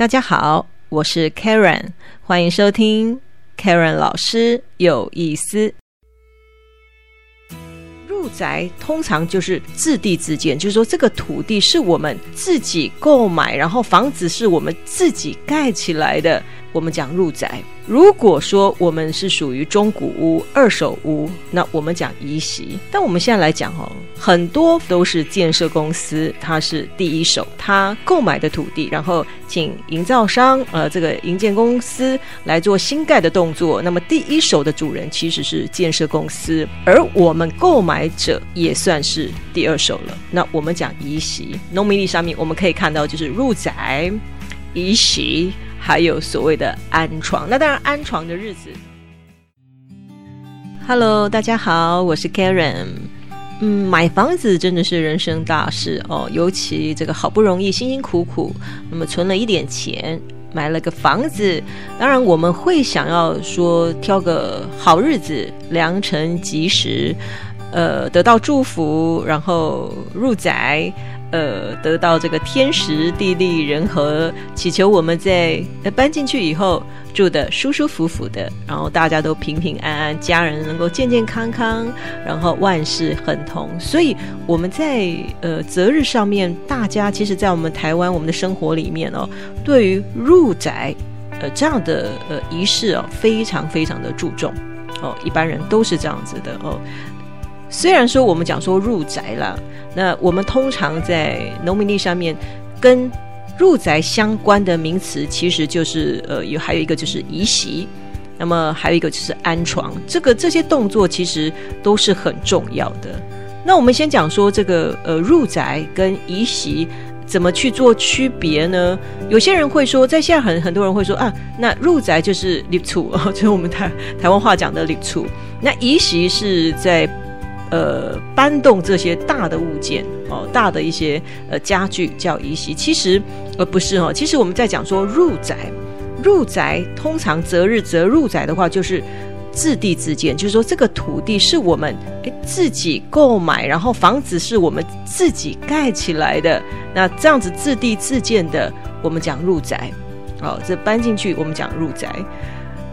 大家好，我是 Karen，欢迎收听 Karen 老师有意思。入宅通常就是自地自建，就是说这个土地是我们自己购买，然后房子是我们自己盖起来的。我们讲入宅。如果说我们是属于中古屋、二手屋，那我们讲移席。但我们现在来讲哦，很多都是建设公司，它是第一手，它购买的土地，然后请营造商呃这个营建公司来做新盖的动作。那么第一手的主人其实是建设公司，而我们购买者也算是第二手了。那我们讲移席，农民历上面我们可以看到就是入宅、移席。还有所谓的安床，那当然安床的日子。Hello，大家好，我是 Karen。嗯，买房子真的是人生大事哦，尤其这个好不容易辛辛苦苦，那么存了一点钱，买了个房子，当然我们会想要说挑个好日子，良辰吉时，呃，得到祝福，然后入宅。呃，得到这个天时地利人和，祈求我们在搬进去以后住的舒舒服服的，然后大家都平平安安，家人能够健健康康，然后万事亨通。所以我们在呃择日上面，大家其实，在我们台湾我们的生活里面哦，对于入宅呃这样的呃仪式哦，非常非常的注重哦，一般人都是这样子的哦。虽然说我们讲说入宅啦，那我们通常在农民历上面跟入宅相关的名词，其实就是呃有还有一个就是移席，那么还有一个就是安床，这个这些动作其实都是很重要的。那我们先讲说这个呃入宅跟移席怎么去做区别呢？有些人会说，在现在很很多人会说啊，那入宅就是立处，就是我们台台湾话讲的立处，那移席是在。呃，搬动这些大的物件哦，大的一些呃家具叫移席。其实呃不是哦，其实我们在讲说入宅，入宅通常择日择入宅的话，就是自地自建，就是说这个土地是我们诶自己购买，然后房子是我们自己盖起来的。那这样子自地自建的，我们讲入宅哦，这搬进去我们讲入宅。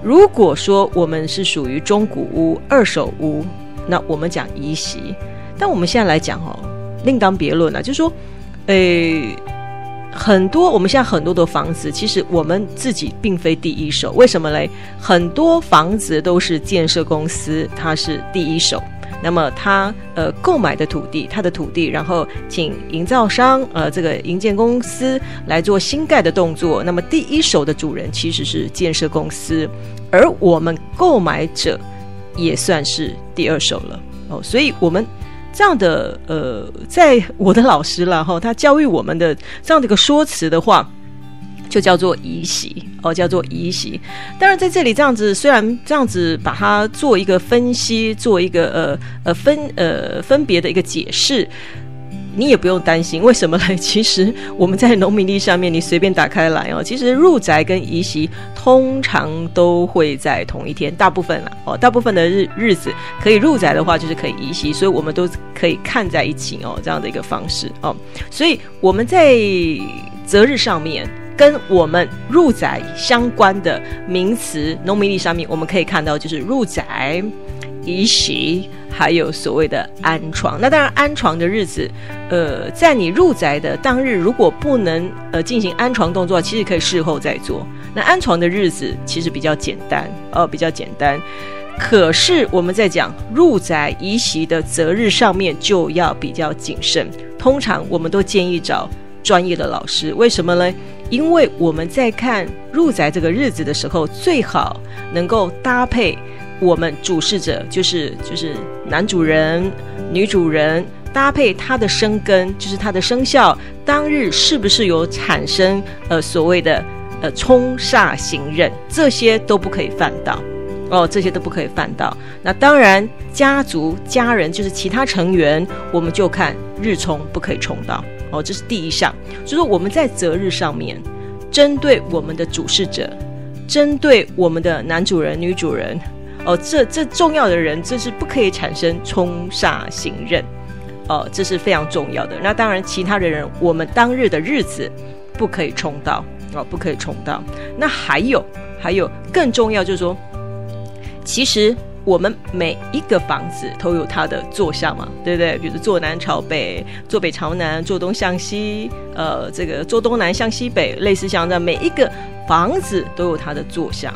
如果说我们是属于中古屋、二手屋。那我们讲移席，但我们现在来讲哦，另当别论了。就是说，诶，很多我们现在很多的房子，其实我们自己并非第一手。为什么嘞？很多房子都是建设公司，它是第一手。那么他呃购买的土地，他的土地，然后请营造商呃这个营建公司来做新盖的动作。那么第一手的主人其实是建设公司，而我们购买者。也算是第二首了哦，所以我们这样的呃，在我的老师了哈，他教育我们的这样的一个说辞的话，就叫做移席哦，叫做移席。当然在这里这样子，虽然这样子把它做一个分析，做一个呃呃分呃分别的一个解释。你也不用担心，为什么呢？其实我们在农民历上面，你随便打开来哦，其实入宅跟移席通常都会在同一天，大部分了哦，大部分的日日子可以入宅的话，就是可以移席，所以我们都可以看在一起哦，这样的一个方式哦。所以我们在择日上面，跟我们入宅相关的名词，农民历上面我们可以看到，就是入宅、移席。还有所谓的安床，那当然安床的日子，呃，在你入宅的当日，如果不能呃进行安床动作，其实可以事后再做。那安床的日子其实比较简单，呃，比较简单。可是我们在讲入宅移席的择日上面就要比较谨慎，通常我们都建议找专业的老师。为什么呢？因为我们在看入宅这个日子的时候，最好能够搭配。我们主事者就是就是男主人、女主人搭配他的生根，就是他的生肖当日是不是有产生呃所谓的呃冲煞行刃，这些都不可以犯到哦，这些都不可以犯到。那当然家族家人就是其他成员，我们就看日冲不可以冲到哦，这是第一项。所以说我们在择日上面，针对我们的主事者，针对我们的男主人、女主人。哦，这这重要的人，这是不可以产生冲煞行刃，哦这是非常重要的。那当然，其他的人，我们当日的日子不可以冲到，哦，不可以冲到。那还有还有更重要就是说，其实。我们每一个房子都有它的坐向嘛，对不对？比如坐南朝北，坐北朝南，坐东向西，呃，这个坐东南向西北，类似像这样，每一个房子都有它的坐向。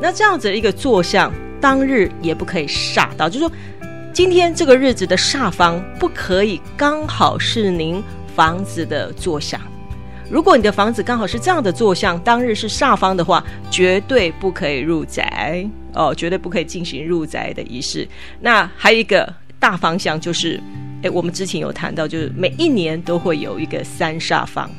那这样子的一个坐向，当日也不可以煞到，就是说，今天这个日子的煞方不可以刚好是您房子的坐向。如果你的房子刚好是这样的坐向，当日是煞方的话，绝对不可以入宅哦，绝对不可以进行入宅的仪式。那还有一个大方向就是，诶，我们之前有谈到，就是每一年都会有一个三煞方，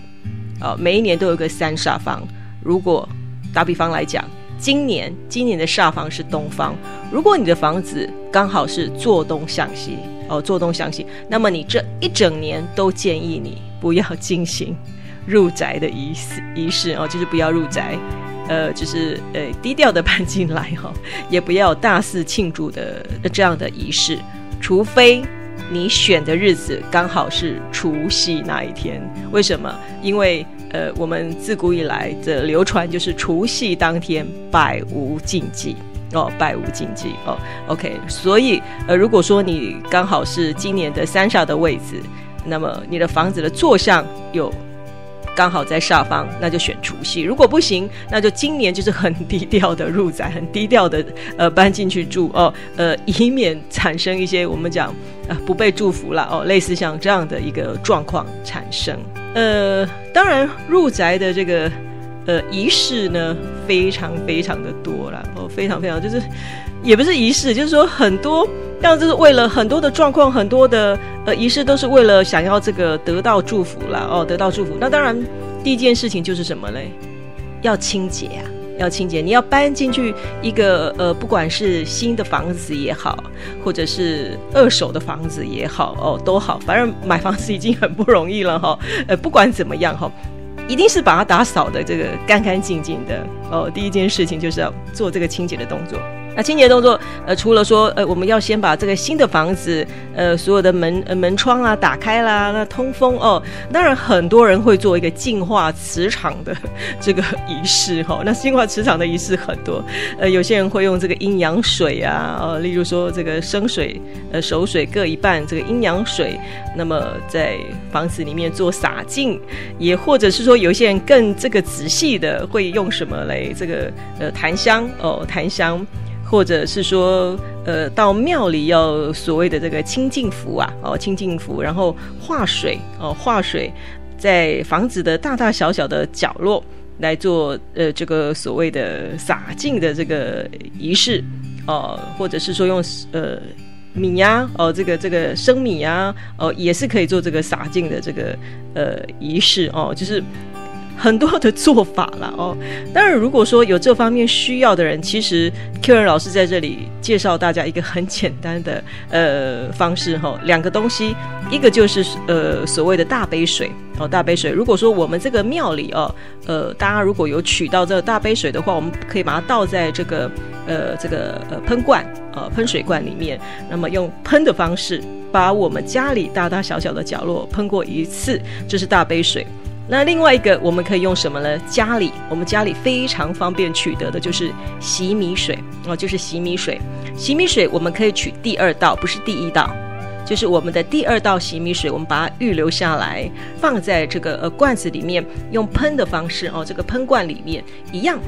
哦，每一年都有一个三煞方。如果打比方来讲，今年今年的煞方是东方，如果你的房子刚好是坐东向西，哦，坐东向西，那么你这一整年都建议你不要进行。入宅的仪式仪式哦，就是不要入宅，呃，就是呃低调的搬进来哈，也不要大肆庆祝的这样的仪式，除非你选的日子刚好是除夕那一天。为什么？因为呃，我们自古以来的流传就是除夕当天百无禁忌哦，百无禁忌哦。OK，所以呃，如果说你刚好是今年的三煞的位置，那么你的房子的坐向有。刚好在下方，那就选除夕。如果不行，那就今年就是很低调的入宅，很低调的呃搬进去住哦，呃，以免产生一些我们讲啊不被祝福了哦，类似像这样的一个状况产生。呃，当然入宅的这个呃仪式呢，非常非常的多了哦，非常非常就是也不是仪式，就是说很多。样就是为了很多的状况，很多的呃仪式都是为了想要这个得到祝福啦哦，得到祝福。那当然，第一件事情就是什么嘞？要清洁啊，要清洁。你要搬进去一个呃，不管是新的房子也好，或者是二手的房子也好哦，都好，反正买房子已经很不容易了哈。呃，不管怎么样哈，一定是把它打扫的这个干干净净的哦。第一件事情就是要做这个清洁的动作。那清洁动作，呃，除了说，呃，我们要先把这个新的房子，呃，所有的门、呃、门窗啊打开啦，那通风哦。当然，很多人会做一个净化磁场的 这个仪式哈。那净化磁场的仪式很多，呃，有些人会用这个阴阳水啊，呃，例如说这个生水、呃，熟水各一半，这个阴阳水，那么在房子里面做洒净，也或者是说，有些人更这个仔细的会用什么来这个呃檀香哦，檀香。或者是说，呃，到庙里要所谓的这个清净符啊，哦，清净符，然后化水，哦，化水，在房子的大大小小的角落来做，呃，这个所谓的洒净的这个仪式，哦，或者是说用呃米呀，哦，这个这个生米呀，哦，也是可以做这个洒净的这个呃仪式，哦，就是。很多的做法了哦，当然，如果说有这方面需要的人，其实 Q 人老师在这里介绍大家一个很简单的呃方式哈，两个东西，一个就是呃所谓的大杯水哦，大杯水。如果说我们这个庙里哦，呃，大家如果有取到这个大杯水的话，我们可以把它倒在这个呃这个呃喷罐呃喷水罐里面，那么用喷的方式把我们家里大大小小的角落喷过一次，这是大杯水。那另外一个我们可以用什么呢？家里我们家里非常方便取得的就是洗米水哦，就是洗米水。洗米水我们可以取第二道，不是第一道，就是我们的第二道洗米水，我们把它预留下来，放在这个呃罐子里面，用喷的方式哦，这个喷罐里面一样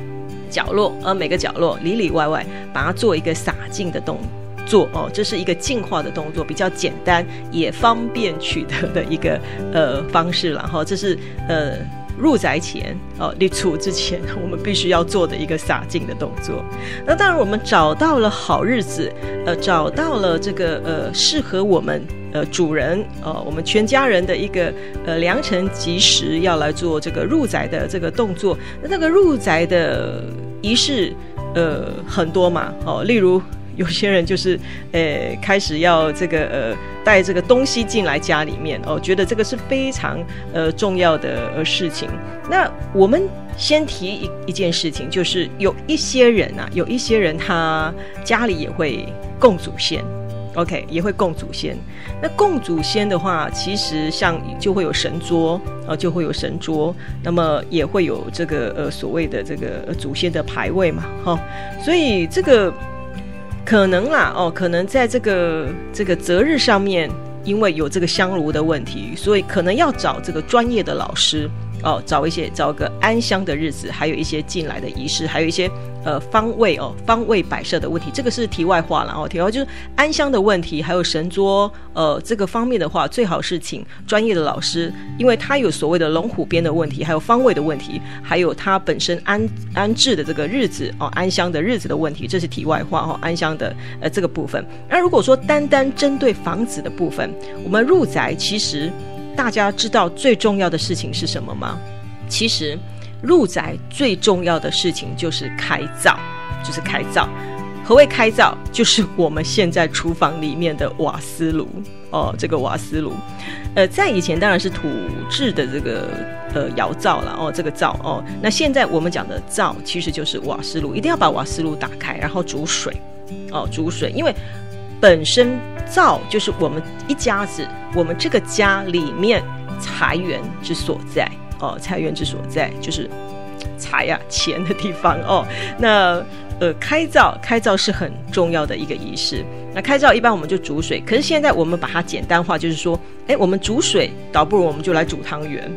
角落，呃每个角落里里外外把它做一个洒净的动。做哦，这是一个净化的动作，比较简单也方便取得的一个呃方式了哈。这是呃入宅前哦立储之前，我们必须要做的一个洒净的动作。那当然，我们找到了好日子，呃，找到了这个呃适合我们呃主人呃我们全家人的一个呃良辰吉时，要来做这个入宅的这个动作。那这个入宅的仪式呃很多嘛哦，例如。有些人就是，呃，开始要这个呃带这个东西进来家里面哦，觉得这个是非常呃重要的呃事情。那我们先提一一件事情，就是有一些人啊，有一些人他家里也会供祖先 OK，也会供祖先。那供祖先的话，其实像就会有神桌，呃，就会有神桌，那么也会有这个呃所谓的这个祖先的牌位嘛，哈。所以这个可能啦，哦，可能在这个这个择日上面，因为有这个香炉的问题，所以可能要找这个专业的老师。哦，找一些找个安香的日子，还有一些进来的仪式，还有一些呃方位哦方位摆设的问题，这个是题外话了哦。题外就是安香的问题，还有神桌呃这个方面的话，最好是请专业的老师，因为他有所谓的龙虎边的问题，还有方位的问题，还有他本身安安置的这个日子哦安香的日子的问题，这是题外话哦。安香的呃这个部分，那如果说单单针对房子的部分，我们入宅其实。大家知道最重要的事情是什么吗？其实入宅最重要的事情就是开灶，就是开灶。何谓开灶？就是我们现在厨房里面的瓦斯炉哦，这个瓦斯炉。呃，在以前当然是土制的这个呃窑灶了哦，这个灶哦。那现在我们讲的灶其实就是瓦斯炉，一定要把瓦斯炉打开，然后煮水哦，煮水，因为本身。灶就是我们一家子，我们这个家里面财源之所在哦，财源之所在就是财呀钱的地方哦。那呃，开灶开灶是很重要的一个仪式。那开灶一般我们就煮水，可是现在我们把它简单化，就是说，哎，我们煮水倒不如我们就来煮汤圆。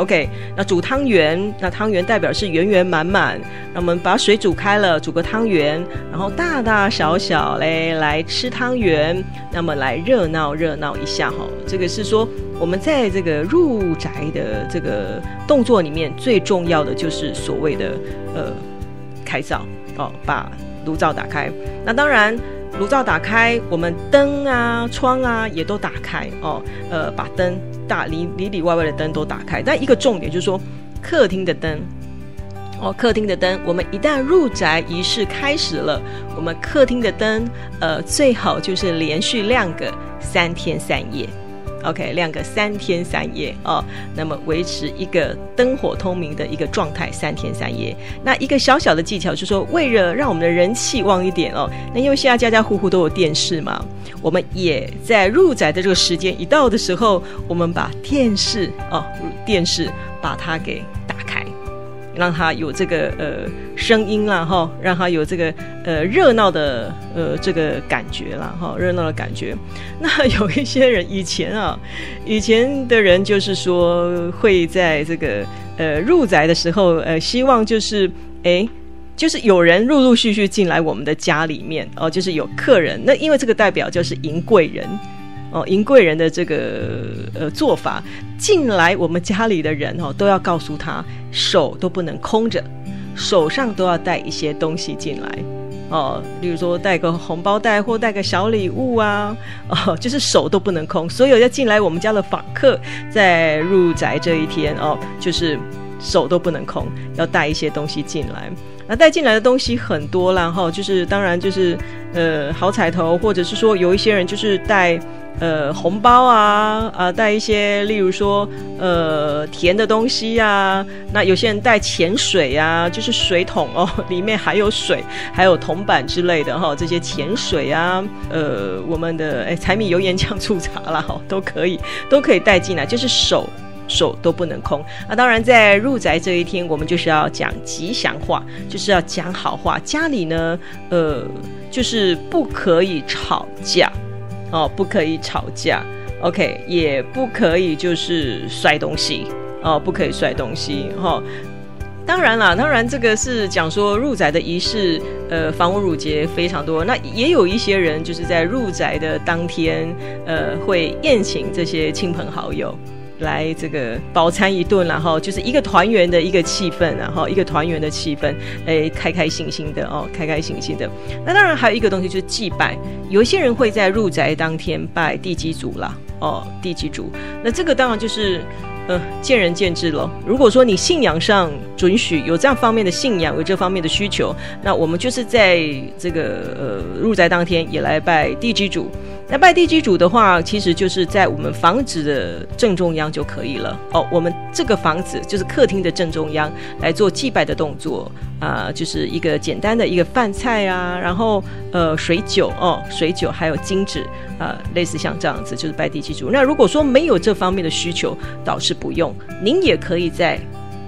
OK，那煮汤圆，那汤圆代表是圆圆满满。那我们把水煮开了，煮个汤圆，然后大大小小嘞来吃汤圆，那么来热闹热闹一下哈。这个是说我们在这个入宅的这个动作里面最重要的就是所谓的呃开灶哦，把炉灶打开。那当然。炉灶打开，我们灯啊、窗啊也都打开哦。呃，把灯大里里里外外的灯都打开。但一个重点就是说，客厅的灯哦，客厅的灯，我们一旦入宅仪式开始了，我们客厅的灯呃最好就是连续亮个三天三夜。OK，亮个三天三夜哦，那么维持一个灯火通明的一个状态三天三夜。那一个小小的技巧就是说，为了让我们的人气旺一点哦，那因为现在家家户户都有电视嘛，我们也在入宅的这个时间一到的时候，我们把电视哦，电视把它给打开。让它有这个呃声音啦哈，让他有这个呃热闹的呃这个感觉啦哈，热闹的感觉。那有一些人以前啊，以前的人就是说会在这个呃入宅的时候呃，希望就是哎，就是有人陆陆续续进来我们的家里面哦，就是有客人。那因为这个代表就是迎贵人。哦，迎贵人的这个呃做法，进来我们家里的人哦，都要告诉他手都不能空着，手上都要带一些东西进来哦，例如说带个红包袋或带个小礼物啊，哦，就是手都不能空。所有要进来我们家的访客，在入宅这一天哦，就是手都不能空，要带一些东西进来。那带进来的东西很多啦，哈，就是当然就是呃好彩头，或者是说有一些人就是带。呃，红包啊，啊，带一些，例如说，呃，甜的东西呀。那有些人带潜水呀，就是水桶哦，里面还有水，还有铜板之类的哈。这些潜水啊，呃，我们的哎，柴米油盐酱醋茶啦，哈，都可以，都可以带进来，就是手手都不能空。那当然，在入宅这一天，我们就是要讲吉祥话，就是要讲好话。家里呢，呃，就是不可以吵架。哦，不可以吵架，OK，也不可以就是摔东西，哦，不可以摔东西，哈。当然啦，当然这个是讲说入宅的仪式，呃，房屋乳节非常多。那也有一些人就是在入宅的当天，呃，会宴请这些亲朋好友。来这个饱餐一顿，然后就是一个团圆的一个气氛，然后一个团圆的气氛，哎，开开心心的哦，开开心心的。那当然还有一个东西就是祭拜，有一些人会在入宅当天拜地基主啦，哦，地基主。那这个当然就是呃见仁见智喽。如果说你信仰上准许有这样方面的信仰，有这方面的需求，那我们就是在这个呃入宅当天也来拜地基主。那拜地基主的话，其实就是在我们房子的正中央就可以了哦。我们这个房子就是客厅的正中央来做祭拜的动作啊，就是一个简单的一个饭菜啊，然后呃水酒哦，水酒还有金纸啊，类似像这样子就是拜地基主。那如果说没有这方面的需求，倒是不用，您也可以在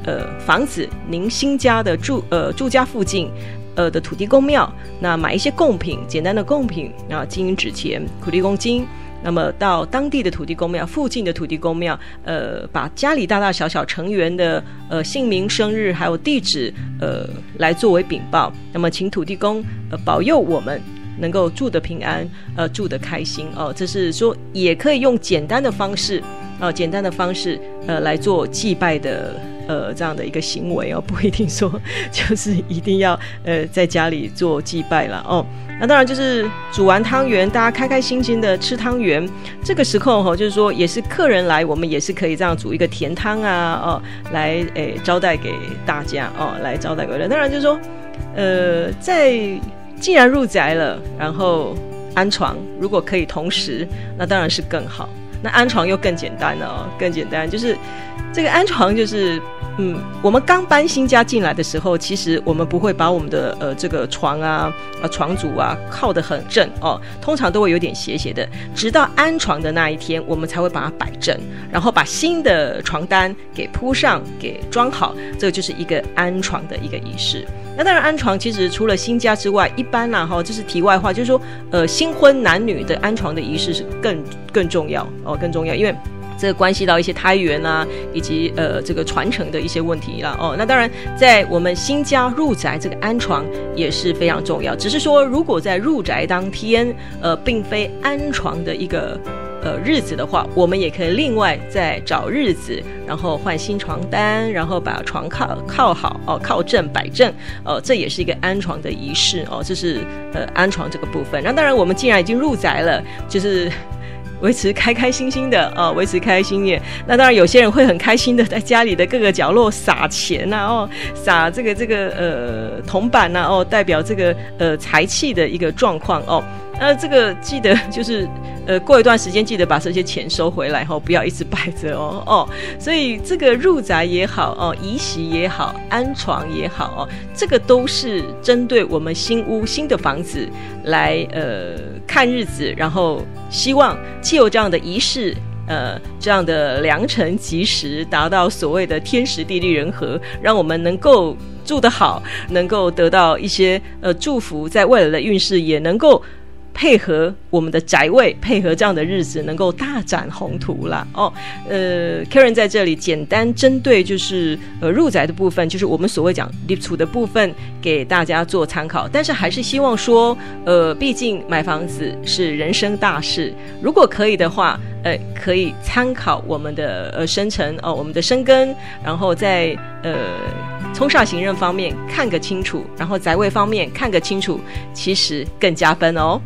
呃房子您新家的住呃住家附近。呃的土地公庙，那买一些贡品，简单的贡品啊，金银纸钱、土地公金。那么到当地的土地公庙、附近的土地公庙，呃，把家里大大小小成员的呃姓名、生日还有地址，呃，来作为禀报。那么请土地公呃保佑我们能够住得平安，呃，住得开心哦。这是说也可以用简单的方式，哦，简单的方式呃来做祭拜的。呃，这样的一个行为哦，不一定说就是一定要呃在家里做祭拜了哦。那当然就是煮完汤圆，大家开开心心的吃汤圆。这个时候哈，就是说也是客人来，我们也是可以这样煮一个甜汤啊哦，来诶招待给大家哦，来招待各位。当然就是说，呃，在既然入宅了，然后安床，如果可以同时，那当然是更好。那安床又更简单了，更简单就是。这个安床就是，嗯，我们刚搬新家进来的时候，其实我们不会把我们的呃这个床啊、呃床组啊靠得很正哦，通常都会有点斜斜的。直到安床的那一天，我们才会把它摆正，然后把新的床单给铺上、给装好。这个就是一个安床的一个仪式。那当然，安床其实除了新家之外，一般啦哈，这是题外话，就是说，呃，新婚男女的安床的仪式是更更重要哦，更重要，因为。这关系到一些胎源啊，以及呃这个传承的一些问题了哦。那当然，在我们新家入宅这个安床也是非常重要。只是说，如果在入宅当天，呃，并非安床的一个呃日子的话，我们也可以另外再找日子，然后换新床单，然后把床靠靠好哦，靠正摆正哦，这也是一个安床的仪式哦。这是呃安床这个部分。那当然，我们既然已经入宅了，就是。维持开开心心的啊，维持开开心心。那当然，有些人会很开心的在家里的各个角落撒钱呐，哦，撒这个这个呃铜板呐，哦，代表这个呃财气的一个状况哦。那这个记得就是，呃，过一段时间记得把这些钱收回来，后不要一直摆着哦哦。所以这个入宅也好哦，移席也好，安床也好哦，这个都是针对我们新屋新的房子来呃看日子，然后希望既有这样的仪式，呃，这样的良辰吉时，达到所谓的天时地利人和，让我们能够住得好，能够得到一些呃祝福，在未来的运势也能够。配合我们的宅位，配合这样的日子，能够大展宏图啦。哦。呃，Karen 在这里简单针对就是呃入宅的部分，就是我们所谓讲立储的部分，给大家做参考。但是还是希望说，呃，毕竟买房子是人生大事，如果可以的话，呃，可以参考我们的呃生辰哦，我们的生根，然后在呃冲煞行任方面看个清楚，然后宅位方面看个清楚，其实更加分哦。